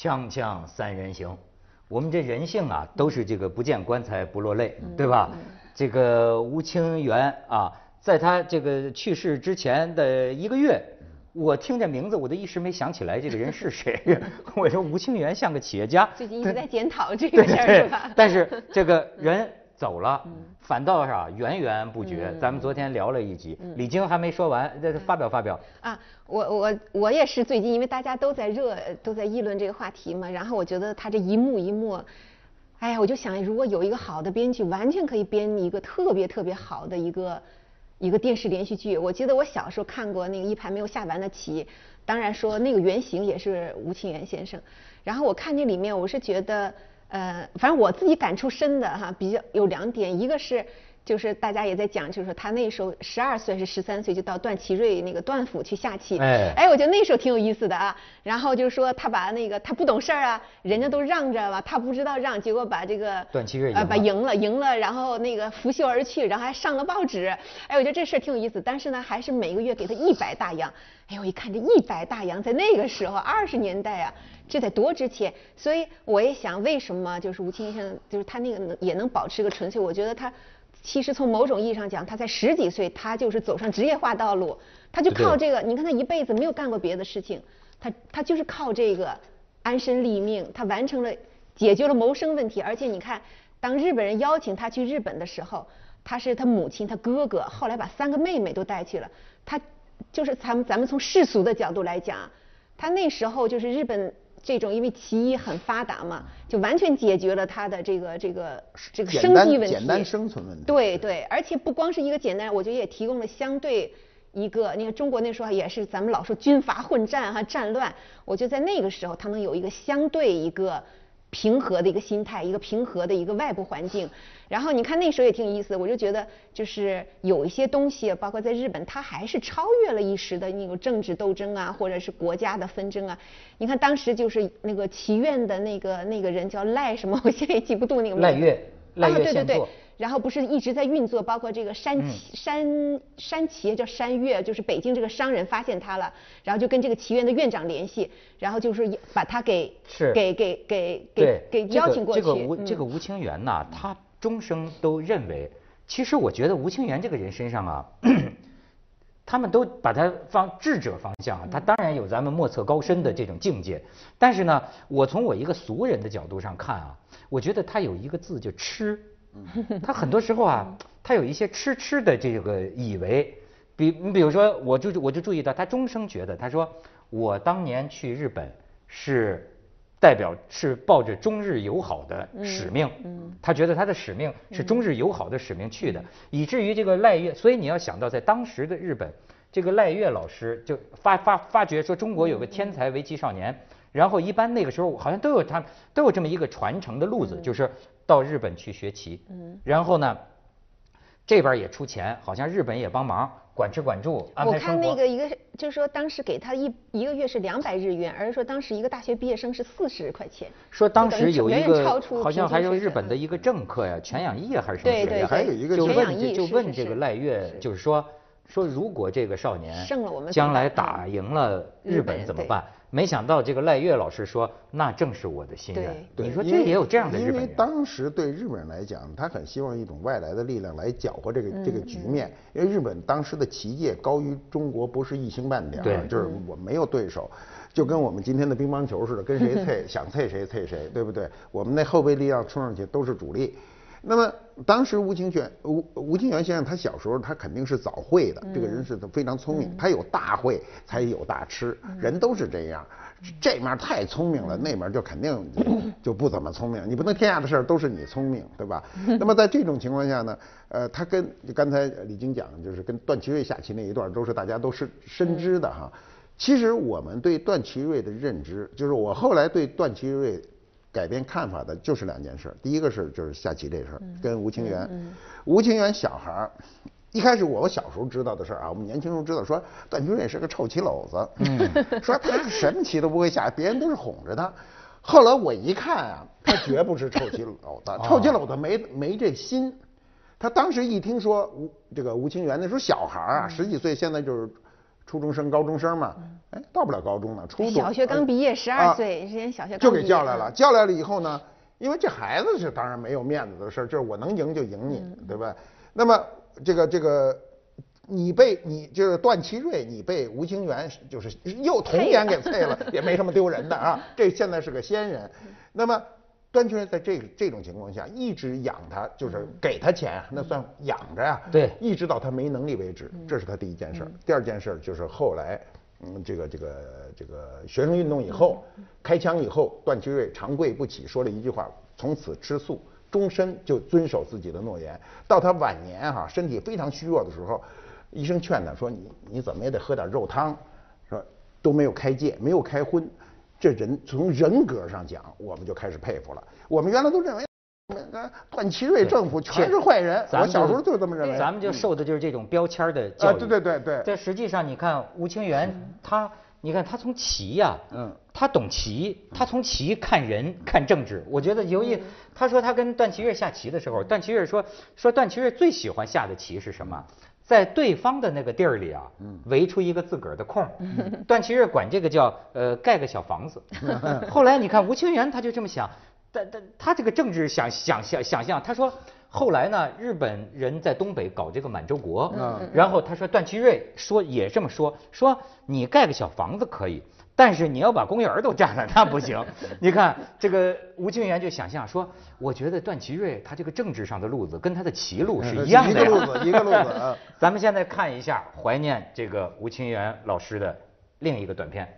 锵锵三人行，我们这人性啊，都是这个不见棺材不落泪，对吧？这个吴清源啊，在他这个去世之前的一个月，我听这名字，我都一时没想起来这个人是谁。我说吴清源像个企业家，最近一直在检讨这个事儿，是吧？但是这个人走了，反倒是啊源源不绝。咱们昨天聊了一集，李菁还没说完，这发表发表。啊，我我我也是最近，因为大家都在热，都在议论这个话题嘛。然后我觉得他这一幕一幕，哎呀，我就想，如果有一个好的编剧，完全可以编一个特别特别好的一个一个电视连续剧。我记得我小时候看过那个一盘没有下完的棋，当然说那个原型也是吴清源先生。然后我看这里面，我是觉得。呃，反正我自己感触深的哈，比较有两点，一个是就是大家也在讲，就是说他那时候十二岁是十三岁就到段祺瑞那个段府去下棋，哎，哎，我觉得那时候挺有意思的啊。然后就是说他把那个他不懂事儿啊，人家都让着吧，他不知道让，结果把这个段祺瑞啊把赢了，赢了，然后那个拂袖而去，然后还上了报纸。哎，我觉得这事儿挺有意思，但是呢，还是每个月给他一百大洋。哎，我一看这一百大洋，在那个时候二十年代啊。这得多值钱！所以我也想，为什么就是吴清源，就是他那个能也能保持个纯粹？我觉得他其实从某种意义上讲，他在十几岁，他就是走上职业化道路，他就靠这个。你看他一辈子没有干过别的事情，他他就是靠这个安身立命，他完成了解决了谋生问题。而且你看，当日本人邀请他去日本的时候，他是他母亲、他哥哥，后来把三个妹妹都带去了。他就是咱们咱们从世俗的角度来讲，他那时候就是日本。这种因为棋艺很发达嘛，就完全解决了他的这个这个这个生计问题，简单生存问题。对对，而且不光是一个简单，我觉得也提供了相对一个，你看中国那时候也是咱们老说军阀混战哈，战乱，我觉得在那个时候他能有一个相对一个。平和的一个心态，一个平和的一个外部环境。然后你看那时候也挺有意思，我就觉得就是有一些东西，包括在日本，它还是超越了一时的那个政治斗争啊，或者是国家的纷争啊。你看当时就是那个祈愿的那个那个人叫赖什么，我现在也记不住那个名字。赖月，赖月对对。然后不是一直在运作，包括这个山崎山山企业叫山岳，就是北京这个商人发现他了，然后就跟这个祈愿的院长联系，然后就是把他给是。给给给给给邀请过去。这个吴这个吴清源呐，他终生都认为，其实我觉得吴清源这个人身上啊，他们都把他放智者方向，他当然有咱们莫测高深的这种境界，但是呢，我从我一个俗人的角度上看啊，我觉得他有一个字就痴。他很多时候啊，他有一些痴痴的这个以为，比你比如说，我就我就注意到他终生觉得，他说我当年去日本是代表是抱着中日友好的使命，他觉得他的使命是中日友好的使命去的，以至于这个赖月，所以你要想到在当时的日本，这个赖月老师就发发发觉说中国有个天才围棋少年，然后一般那个时候好像都有他都有这么一个传承的路子，就是。到日本去学棋，嗯，然后呢，这边也出钱，好像日本也帮忙管吃管住，我看那个一个就是说，当时给他一一个月是两百日元，而是说当时一个大学毕业生是四十块钱。说当时有一个好像还有日本的一个政客呀，全养义还是什么？对对，还有一个就问就问这个赖月，就是说说如果这个少年胜了我们将来打赢了日本怎么办？没想到这个赖月老师说，那正是我的心愿。你说这也有这样的日本人？因为当时对日本人来讲，他很希望一种外来的力量来搅和这个这个局面。因为日本当时的棋界高于中国不是一星半点，就是我没有对手，就跟我们今天的乒乓球似的，跟谁 脆想脆谁脆谁，对不对？我们那后备力量冲上去都是主力。那么当时吴清泉吴吴清源先生他小时候他肯定是早会的，这个人是非常聪明，他有大会才有大吃，人都是这样，这面太聪明了，那面就肯定 就不怎么聪明，你不能天下的事儿都是你聪明，对吧？那么在这种情况下呢，呃，他跟刚才李晶讲，就是跟段祺瑞下棋那一段都是大家都是深知的哈。其实我们对段祺瑞的认知，就是我后来对段祺瑞。改变看法的就是两件事，第一个是就是下棋这事儿，跟吴清源，吴清源小孩儿，一开始我小时候知道的事儿啊，我们年轻时候知道说段祺瑞是个臭棋篓子，说他什么棋都不会下，别人都是哄着他。后来我一看啊，他绝不是臭棋篓子，臭棋篓子没没这心。他当时一听说吴这个吴清源那时候小孩儿啊，十几岁，现在就是。初中生、高中生嘛，哎，到不了高中呢，初中。小学刚毕业，十二岁，之前小学就给叫来了，叫来了以后呢，因为这孩子是当然没有面子的事儿，就是我能赢就赢你，对吧？那么这个这个，你被你就是段祺瑞，你被吴清源就是又童年给啐了，也没什么丢人的啊。这现在是个先人，那么。段祺瑞在这这种情况下一直养他，就是给他钱，那算养着呀。对，一直到他没能力为止，这是他第一件事。第二件事就是后来，嗯，这个这个这个学生运动以后，开枪以后，段祺瑞长跪不起，说了一句话，从此吃素，终身就遵守自己的诺言。到他晚年哈，身体非常虚弱的时候，医生劝他说：“你你怎么也得喝点肉汤，说都没有开戒，没有开荤。”这人从人格上讲，我们就开始佩服了。我们原来都认为，段祺瑞政府全是坏人。我小时候就这么认为。咱们就受的就是这种标签的教育。对对对对。这实际上，你看吴清源，他，你看他从棋呀，嗯，他懂棋，他从棋看人，看政治。我觉得由于他说他跟段祺瑞下棋的时候，段祺瑞说说段祺瑞最喜欢下的棋是什么？在对方的那个地儿里啊，围出一个自个儿的空。段祺瑞管这个叫呃盖个小房子。后来你看吴清源他就这么想，但但他这个政治想想想想象，他说后来呢日本人在东北搞这个满洲国，嗯然后他说段祺瑞说也这么说，说你盖个小房子可以。但是你要把公园都占了，那不行。你看这个吴清源就想象说，我觉得段祺瑞他这个政治上的路子跟他的棋路是一样的。一个路子，一个路子。咱们现在看一下怀念这个吴清源老师的另一个短片。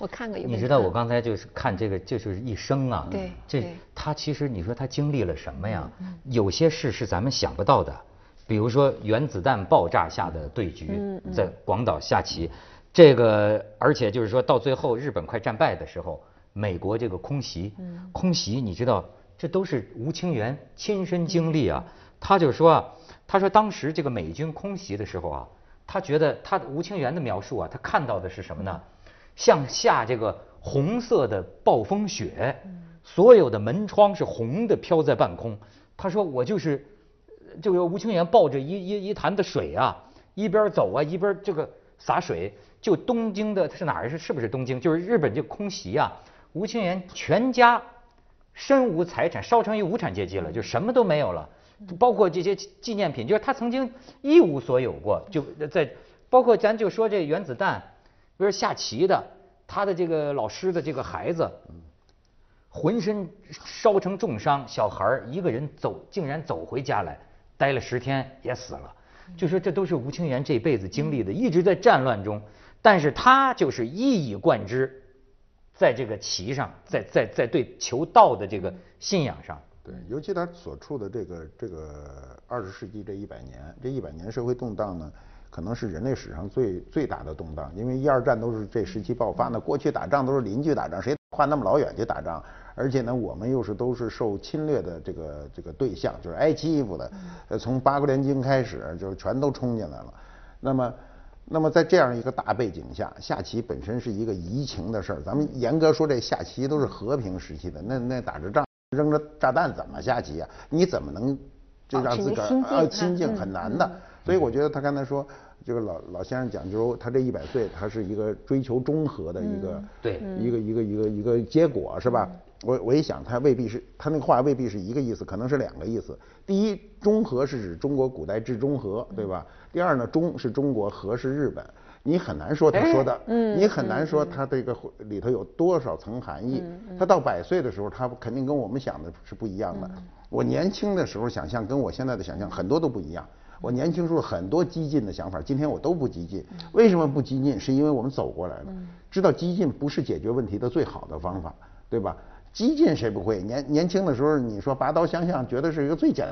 我看过一你知道我刚才就是看这个，就是一生啊。对。这他其实你说他经历了什么呀？有些事是咱们想不到的，比如说原子弹爆炸下的对局，在广岛下棋，这个而且就是说到最后日本快战败的时候，美国这个空袭，空袭你知道这都是吴清源亲身经历啊。他就说啊，他说当时这个美军空袭的时候啊，他觉得他吴清源的描述啊，他看到的是什么呢？像下这个红色的暴风雪，所有的门窗是红的飘在半空。他说我就是，这个吴清源抱着一一一坛子水啊，一边走啊一边这个洒水。就东京的是哪儿是是不是东京？就是日本这空袭啊，吴清源全家身无财产，烧成一无产阶级了，就什么都没有了，包括这些纪念品，就是他曾经一无所有过。就在包括咱就说这原子弹。比如下棋的，他的这个老师的这个孩子，浑身烧成重伤，小孩儿一个人走，竟然走回家来，待了十天也死了。就说这都是吴清源这辈子经历的，一直在战乱中，但是他就是一以贯之，在这个棋上，在在在对求道的这个信仰上。对，尤其他所处的这个这个二十世纪这一百年，这一百年社会动荡呢。可能是人类史上最最大的动荡，因为一二战都是这时期爆发的。过去打仗都是邻居打仗，谁跨那么老远去打仗？而且呢，我们又是都是受侵略的这个这个对象，就是挨欺负的。呃，从八国联军开始，就全都冲进来了。那么，那么在这样一个大背景下，下棋本身是一个移情的事儿。咱们严格说，这下棋都是和平时期的，那那打着仗。扔着炸弹怎么下棋啊？你怎么能就让自个儿呃心境很难的？所以我觉得他刚才说，这个老老先生讲究，他这一百岁，他是一个追求中和的一个对一个一个一个一个结果是吧？我我一想，他未必是他那个话未必是一个意思，可能是两个意思。第一，中和是指中国古代治中和，对吧？第二呢，中是中国，和是日本。你很难说他说的，你很难说他这个里头有多少层含义。他到百岁的时候，他肯定跟我们想的是不一样的。我年轻的时候想象跟我现在的想象很多都不一样。我年轻时候很多激进的想法，今天我都不激进。为什么不激进？是因为我们走过来了，知道激进不是解决问题的最好的方法，对吧？激进谁不会？年年轻的时候你说拔刀相向，觉得是一个最简。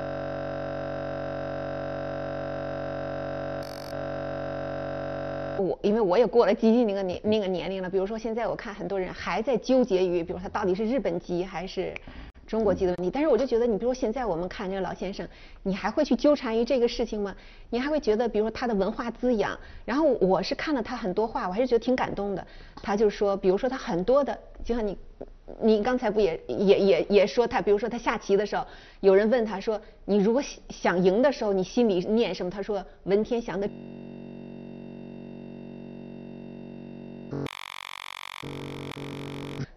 我因为我也过了激进那个年那个年龄了，比如说现在我看很多人还在纠结于，比如他到底是日本籍还是中国籍的问题，但是我就觉得，你比如说现在我们看这个老先生，你还会去纠缠于这个事情吗？你还会觉得，比如说他的文化滋养，然后我是看了他很多话，我还是觉得挺感动的。他就说，比如说他很多的，就像你你刚才不也也也也说他，比如说他下棋的时候，有人问他说，你如果想赢的时候，你心里念什么？他说文天祥的。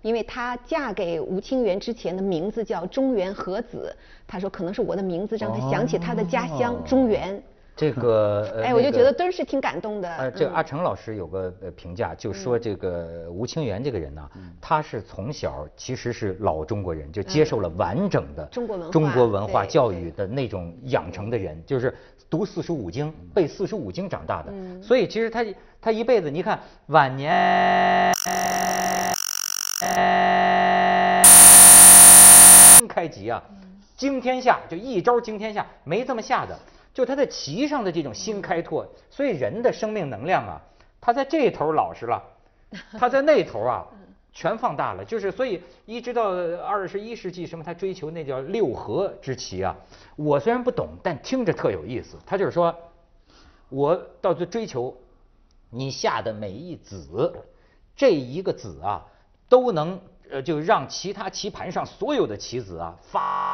因为她嫁给吴清源之前的名字叫中原和子，她说可能是我的名字让她想起她的家乡中原。这个，哎，我就觉得真是挺感动的。呃，这个阿成老师有个评价，就说这个吴清源这个人呢，他是从小其实是老中国人，就接受了完整的中国文化中国文化教育的那种养成的人，就是读四书五经、背四书五经长大的。所以其实他他一辈子，你看晚年。开局啊，惊天下就一招惊天下，没这么下的，就他在棋上的这种新开拓，所以人的生命能量啊，他在这头老实了，他在那头啊全放大了，就是所以一直到二十一世纪什么，他追求那叫六合之棋啊，我虽然不懂，但听着特有意思。他就是说，我到最追求你下的每一子，这一个子啊。都能呃，就让其他棋盘上所有的棋子啊发，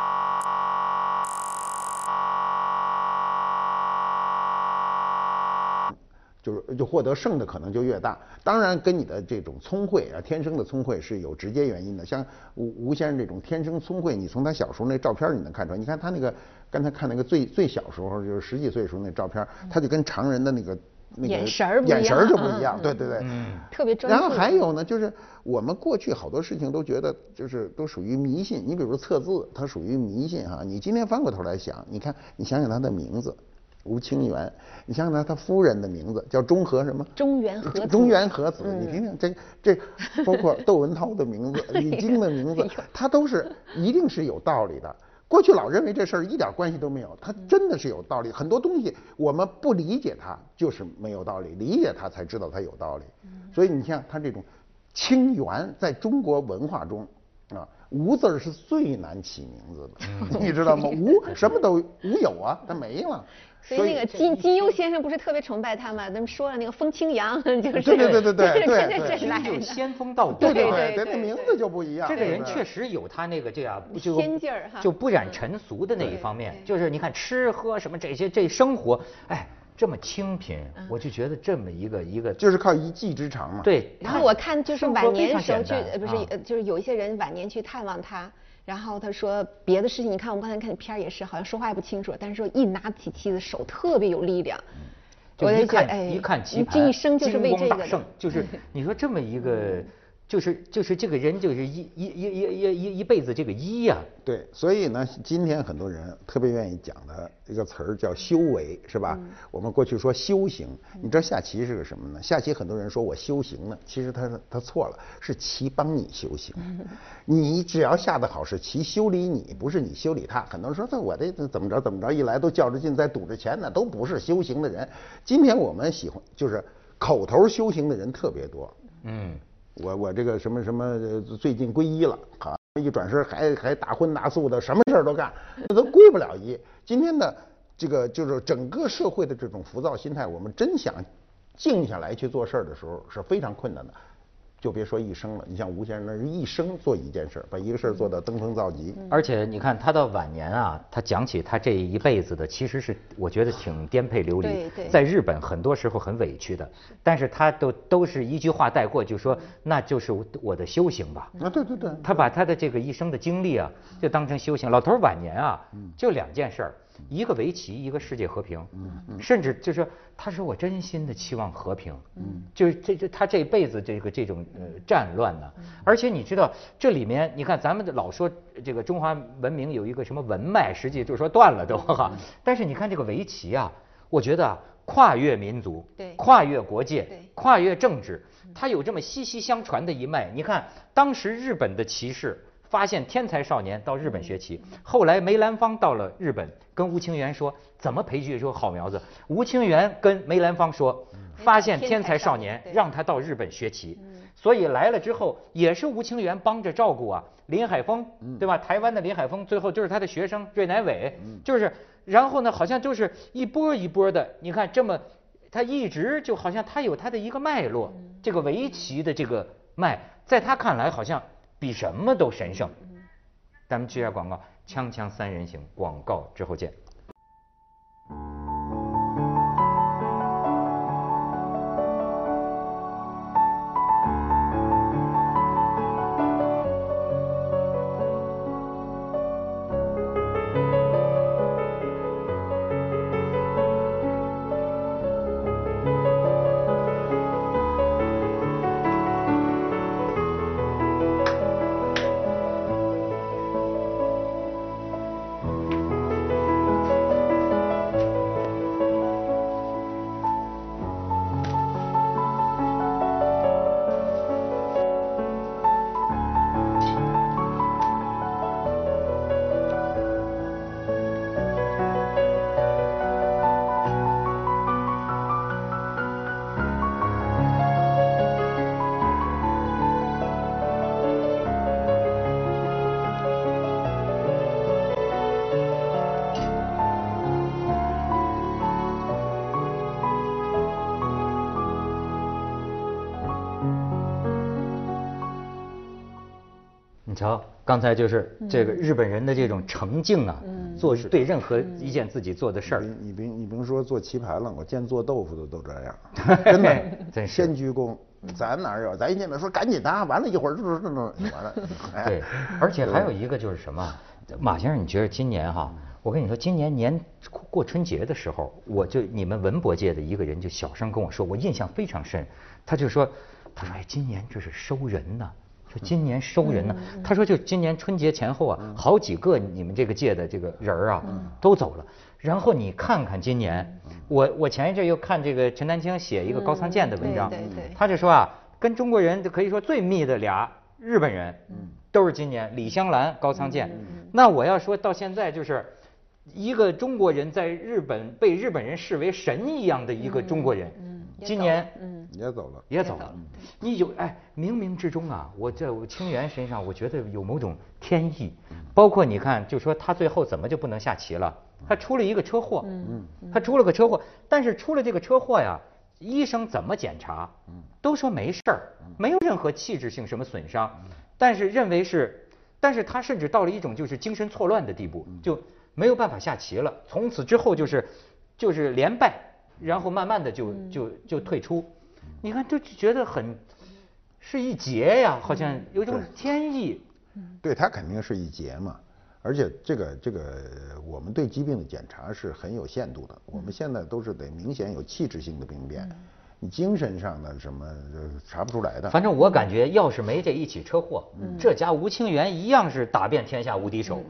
就是就获得胜的可能就越大。当然，跟你的这种聪慧啊，天生的聪慧是有直接原因的。像吴吴先生这种天生聪慧，你从他小时候那照片你能看出来。你看他那个刚才看那个最最小时候，就是十几岁时候那照片，他就跟常人的那个。眼神儿眼神儿就不一样，对对对，特别专注。然后还有呢，就是我们过去好多事情都觉得就是都属于迷信。你比如测字，它属于迷信哈。你今天翻过头来想，你看，你想想他的名字吴清源，你想想他他夫人的名字叫中和什么？中原和子。中原和子，你听听这这，包括窦文涛的名字、李 菁的名字，他都是一定是有道理的。过去老认为这事儿一点关系都没有，它真的是有道理。很多东西我们不理解它，就是没有道理；理解它才知道它有道理。所以你像它这种清源，在中国文化中啊，吴字是最难起名字的，你知道吗？无 什么都无有啊，它没了。所以那个金金庸先生不是特别崇拜他吗？咱们说了那个风清扬，就是对对对对对对，这是仙风道 骨，对对对，那名字就不一样。这个人确实有他那个这样仙劲儿哈，就不染尘俗的那一方面。就是你看吃喝什么这些，这生活，哎，这么清贫，我就觉得这么一个一个，就是靠一技之长嘛。对。然后我看就是晚年时候去，不是就是有一些人晚年去探望他。然后他说别的事情，你看我们刚才看片儿也是，好像说话也不清楚，但是说一拿起棋子手特别有力量。就一看一看棋盘，这一生就是为这个。就是 你说这么一个。就是就是这个人就是一一一一一一一辈子这个一呀，对，所以呢，今天很多人特别愿意讲的一个词儿叫修为，是吧？我们过去说修行，你知道下棋是个什么呢？下棋很多人说我修行呢，其实他他错了，是棋帮你修行。你只要下得好，是棋修理你，不是你修理他。很多人说这我这怎么着怎么着，一来都较着劲，在赌着钱呢，都不是修行的人。今天我们喜欢就是口头修行的人特别多，嗯。我我这个什么什么最近皈依了，啊一转身还还大荤大素的，什么事儿都干，那都归不了一。今天呢这个就是整个社会的这种浮躁心态，我们真想静下来去做事儿的时候是非常困难的。就别说一生了，你像吴先生那是一生做一件事，把一个事儿做到登峰造极。而且你看他到晚年啊，他讲起他这一辈子的，其实是我觉得挺颠沛流离，在日本很多时候很委屈的，但是他都都是一句话带过，就说那就是我的修行吧。啊，对对对。他把他的这个一生的经历啊，就当成修行。老头晚年啊，就两件事儿。一个围棋，一个世界和平，甚至就是他说我真心的期望和平，就是这这他这辈子这个这种呃战乱呢，而且你知道这里面你看咱们老说这个中华文明有一个什么文脉，实际就是说断了都哈，但是你看这个围棋啊，我觉得跨越民族，跨越国界，跨越政治，它有这么息息相传的一脉。你看当时日本的骑士。发现天才少年到日本学棋，后来梅兰芳到了日本，跟吴清源说怎么培育出好苗子。吴清源跟梅兰芳说，发现天才少年，让他到日本学棋。所以来了之后，也是吴清源帮着照顾啊。林海峰，对吧？台湾的林海峰，最后就是他的学生芮乃伟，就是，然后呢，好像就是一波一波的。你看这么，他一直就好像他有他的一个脉络，这个围棋的这个脉，在他看来好像。比什么都神圣。咱们接下广告，锵锵三人行，广告之后见。瞧，刚才就是这个日本人的这种诚敬啊，做对任何一件自己做的事儿。你别你甭说做棋盘了，我见做豆腐的都这样，真的，真先鞠躬。咱哪有？咱一见面说赶紧的，完了一会儿就就就完了。对，而且还有一个就是什么，马先生，你觉得今年哈？我跟你说，今年年过春节的时候，我就你们文博界的一个人就小声跟我说，我印象非常深。他就说，他说哎，今年这是收人呢。说今年收人呢，他说就今年春节前后啊，好几个你们这个届的这个人儿啊，都走了。然后你看看今年，我我前一阵又看这个陈丹青写一个高仓健的文章，他就说啊，跟中国人可以说最密的俩日本人，都是今年李香兰、高仓健。那我要说到现在就是一个中国人在日本被日本人视为神一样的一个中国人。今年嗯也走了，也走了。你有哎，冥冥之中啊，我在我清源身上，我觉得有某种天意。包括你看，就说他最后怎么就不能下棋了？他出了一个车祸，嗯，他出了个车祸，但是出了这个车祸呀，医生怎么检查？都说没事儿，没有任何器质性什么损伤，但是认为是，但是他甚至到了一种就是精神错乱的地步，就没有办法下棋了。从此之后就是就是连败。然后慢慢的就就就退出，你看就觉得很是一劫呀，好像有种天意。对他肯定是一劫嘛，而且这个这个我们对疾病的检查是很有限度的，我们现在都是得明显有器质性的病变，你精神上的什么查不出来的。反正我感觉要是没这一起车祸，这家吴清源一样是打遍天下无敌手，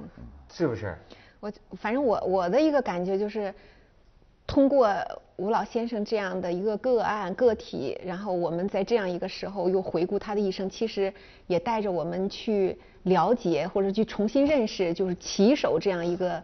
是不是？我反正我我的一个感觉就是。通过吴老先生这样的一个个案个体，然后我们在这样一个时候又回顾他的一生，其实也带着我们去了解或者去重新认识，就是棋手这样一个。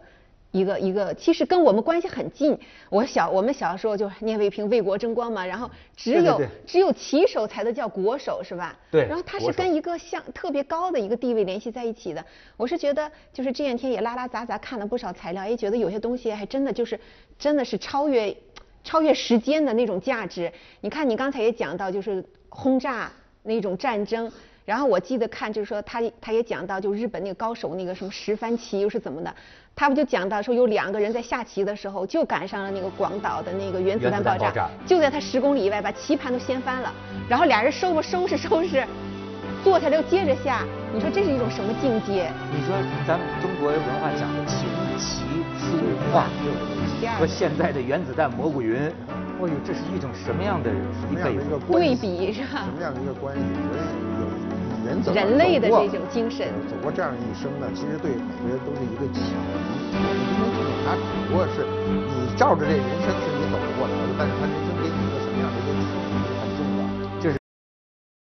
一个一个，其实跟我们关系很近。我小我们小时候就聂卫平为国争光嘛，然后只有只有棋手才能叫国手是吧？对。然后他是跟一个像特别高的一个地位联系在一起的。我是觉得就是这两天也拉拉杂杂看了不少材料，也觉得有些东西还真的就是真的是超越超越时间的那种价值。你看你刚才也讲到就是轰炸那种战争。然后我记得看，就是说他他也讲到，就日本那个高手那个什么十番棋又是怎么的，他不就讲到说有两个人在下棋的时候就赶上了那个广岛的那个原子弹爆炸，就在他十公里以外把棋盘都掀翻了，然后俩人收吧收拾收拾，坐下来又接着下，你说这是一种什么境界？你说咱们中国文化讲的琴棋书画，和现在的原子弹蘑菇云，哎呦，这是一种什么样的一个对比是吧？什么样的一个关系？所以有。人类的这种精神，走过这样一生呢，其实对每个人都是一个启迪。我们今天这种他只不过是你照着这人生是你走不过来的，但是他